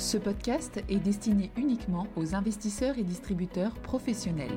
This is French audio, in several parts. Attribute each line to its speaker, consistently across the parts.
Speaker 1: Ce podcast est destiné uniquement aux investisseurs et distributeurs professionnels.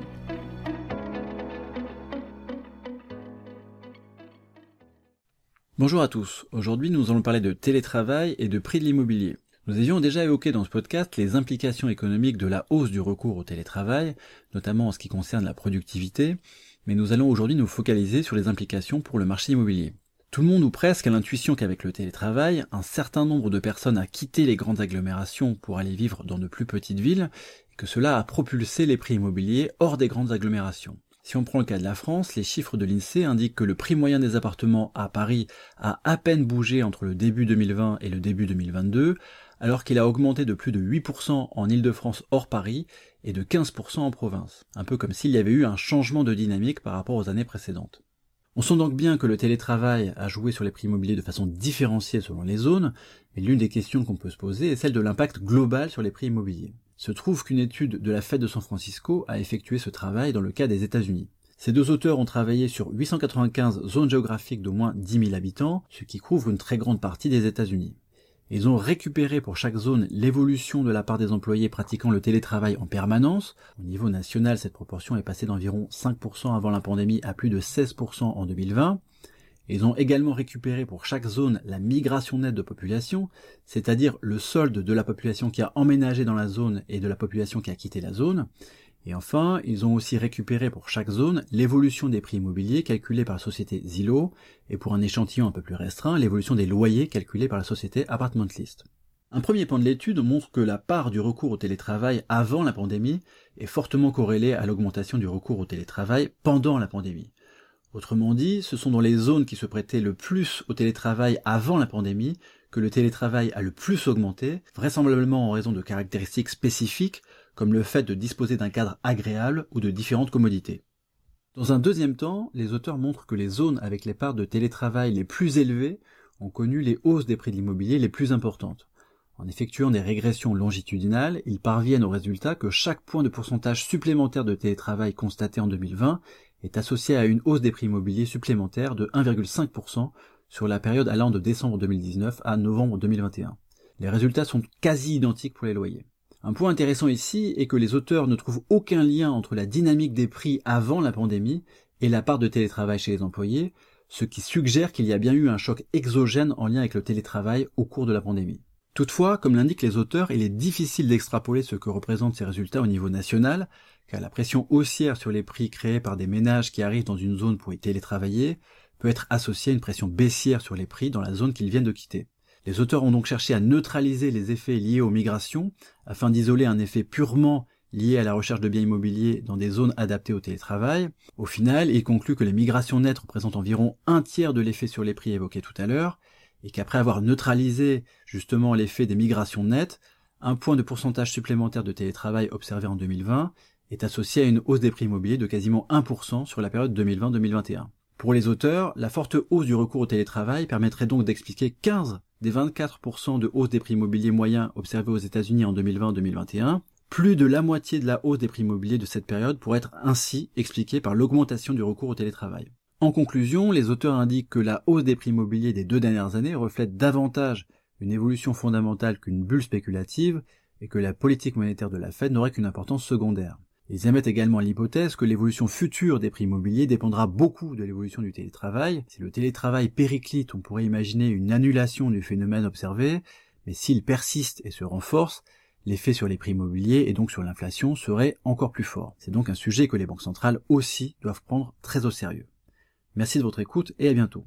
Speaker 2: Bonjour à tous, aujourd'hui nous allons parler de télétravail et de prix de l'immobilier. Nous avions déjà évoqué dans ce podcast les implications économiques de la hausse du recours au télétravail, notamment en ce qui concerne la productivité, mais nous allons aujourd'hui nous focaliser sur les implications pour le marché immobilier. Tout le monde ou presque a l'intuition qu'avec le télétravail, un certain nombre de personnes a quitté les grandes agglomérations pour aller vivre dans de plus petites villes, et que cela a propulsé les prix immobiliers hors des grandes agglomérations. Si on prend le cas de la France, les chiffres de l'INSEE indiquent que le prix moyen des appartements à Paris a à peine bougé entre le début 2020 et le début 2022, alors qu'il a augmenté de plus de 8% en Ile-de-France hors Paris et de 15% en province. Un peu comme s'il y avait eu un changement de dynamique par rapport aux années précédentes. On sent donc bien que le télétravail a joué sur les prix immobiliers de façon différenciée selon les zones, mais l'une des questions qu'on peut se poser est celle de l'impact global sur les prix immobiliers. Se trouve qu'une étude de la Fed de San Francisco a effectué ce travail dans le cas des États-Unis. Ces deux auteurs ont travaillé sur 895 zones géographiques d'au moins 10 000 habitants, ce qui couvre une très grande partie des États-Unis. Ils ont récupéré pour chaque zone l'évolution de la part des employés pratiquant le télétravail en permanence. Au niveau national, cette proportion est passée d'environ 5% avant la pandémie à plus de 16% en 2020. Ils ont également récupéré pour chaque zone la migration nette de population, c'est-à-dire le solde de la population qui a emménagé dans la zone et de la population qui a quitté la zone. Et enfin, ils ont aussi récupéré pour chaque zone l'évolution des prix immobiliers calculés par la société Zillow, et pour un échantillon un peu plus restreint, l'évolution des loyers calculés par la société Apartment List. Un premier point de l'étude montre que la part du recours au télétravail avant la pandémie est fortement corrélée à l'augmentation du recours au télétravail pendant la pandémie. Autrement dit, ce sont dans les zones qui se prêtaient le plus au télétravail avant la pandémie que le télétravail a le plus augmenté, vraisemblablement en raison de caractéristiques spécifiques comme le fait de disposer d'un cadre agréable ou de différentes commodités. Dans un deuxième temps, les auteurs montrent que les zones avec les parts de télétravail les plus élevées ont connu les hausses des prix de l'immobilier les plus importantes. En effectuant des régressions longitudinales, ils parviennent au résultat que chaque point de pourcentage supplémentaire de télétravail constaté en 2020 est associé à une hausse des prix immobiliers supplémentaires de 1,5% sur la période allant de décembre 2019 à novembre 2021. Les résultats sont quasi identiques pour les loyers. Un point intéressant ici est que les auteurs ne trouvent aucun lien entre la dynamique des prix avant la pandémie et la part de télétravail chez les employés, ce qui suggère qu'il y a bien eu un choc exogène en lien avec le télétravail au cours de la pandémie. Toutefois, comme l'indiquent les auteurs, il est difficile d'extrapoler ce que représentent ces résultats au niveau national, car la pression haussière sur les prix créés par des ménages qui arrivent dans une zone pour y télétravailler peut être associée à une pression baissière sur les prix dans la zone qu'ils viennent de quitter. Les auteurs ont donc cherché à neutraliser les effets liés aux migrations afin d'isoler un effet purement lié à la recherche de biens immobiliers dans des zones adaptées au télétravail. Au final, ils concluent que les migrations nettes représentent environ un tiers de l'effet sur les prix évoqué tout à l'heure, et qu'après avoir neutralisé justement l'effet des migrations nettes, un point de pourcentage supplémentaire de télétravail observé en 2020 est associé à une hausse des prix immobiliers de quasiment 1% sur la période 2020-2021. Pour les auteurs, la forte hausse du recours au télétravail permettrait donc d'expliquer 15 des 24% de hausse des prix immobiliers moyens observés aux États-Unis en 2020-2021, plus de la moitié de la hausse des prix immobiliers de cette période pourrait être ainsi expliquée par l'augmentation du recours au télétravail. En conclusion, les auteurs indiquent que la hausse des prix immobiliers des deux dernières années reflète davantage une évolution fondamentale qu'une bulle spéculative et que la politique monétaire de la Fed n'aurait qu'une importance secondaire. Ils émettent également l'hypothèse que l'évolution future des prix immobiliers dépendra beaucoup de l'évolution du télétravail. Si le télétravail périclite, on pourrait imaginer une annulation du phénomène observé, mais s'il persiste et se renforce, l'effet sur les prix immobiliers et donc sur l'inflation serait encore plus fort. C'est donc un sujet que les banques centrales aussi doivent prendre très au sérieux. Merci de votre écoute et à bientôt.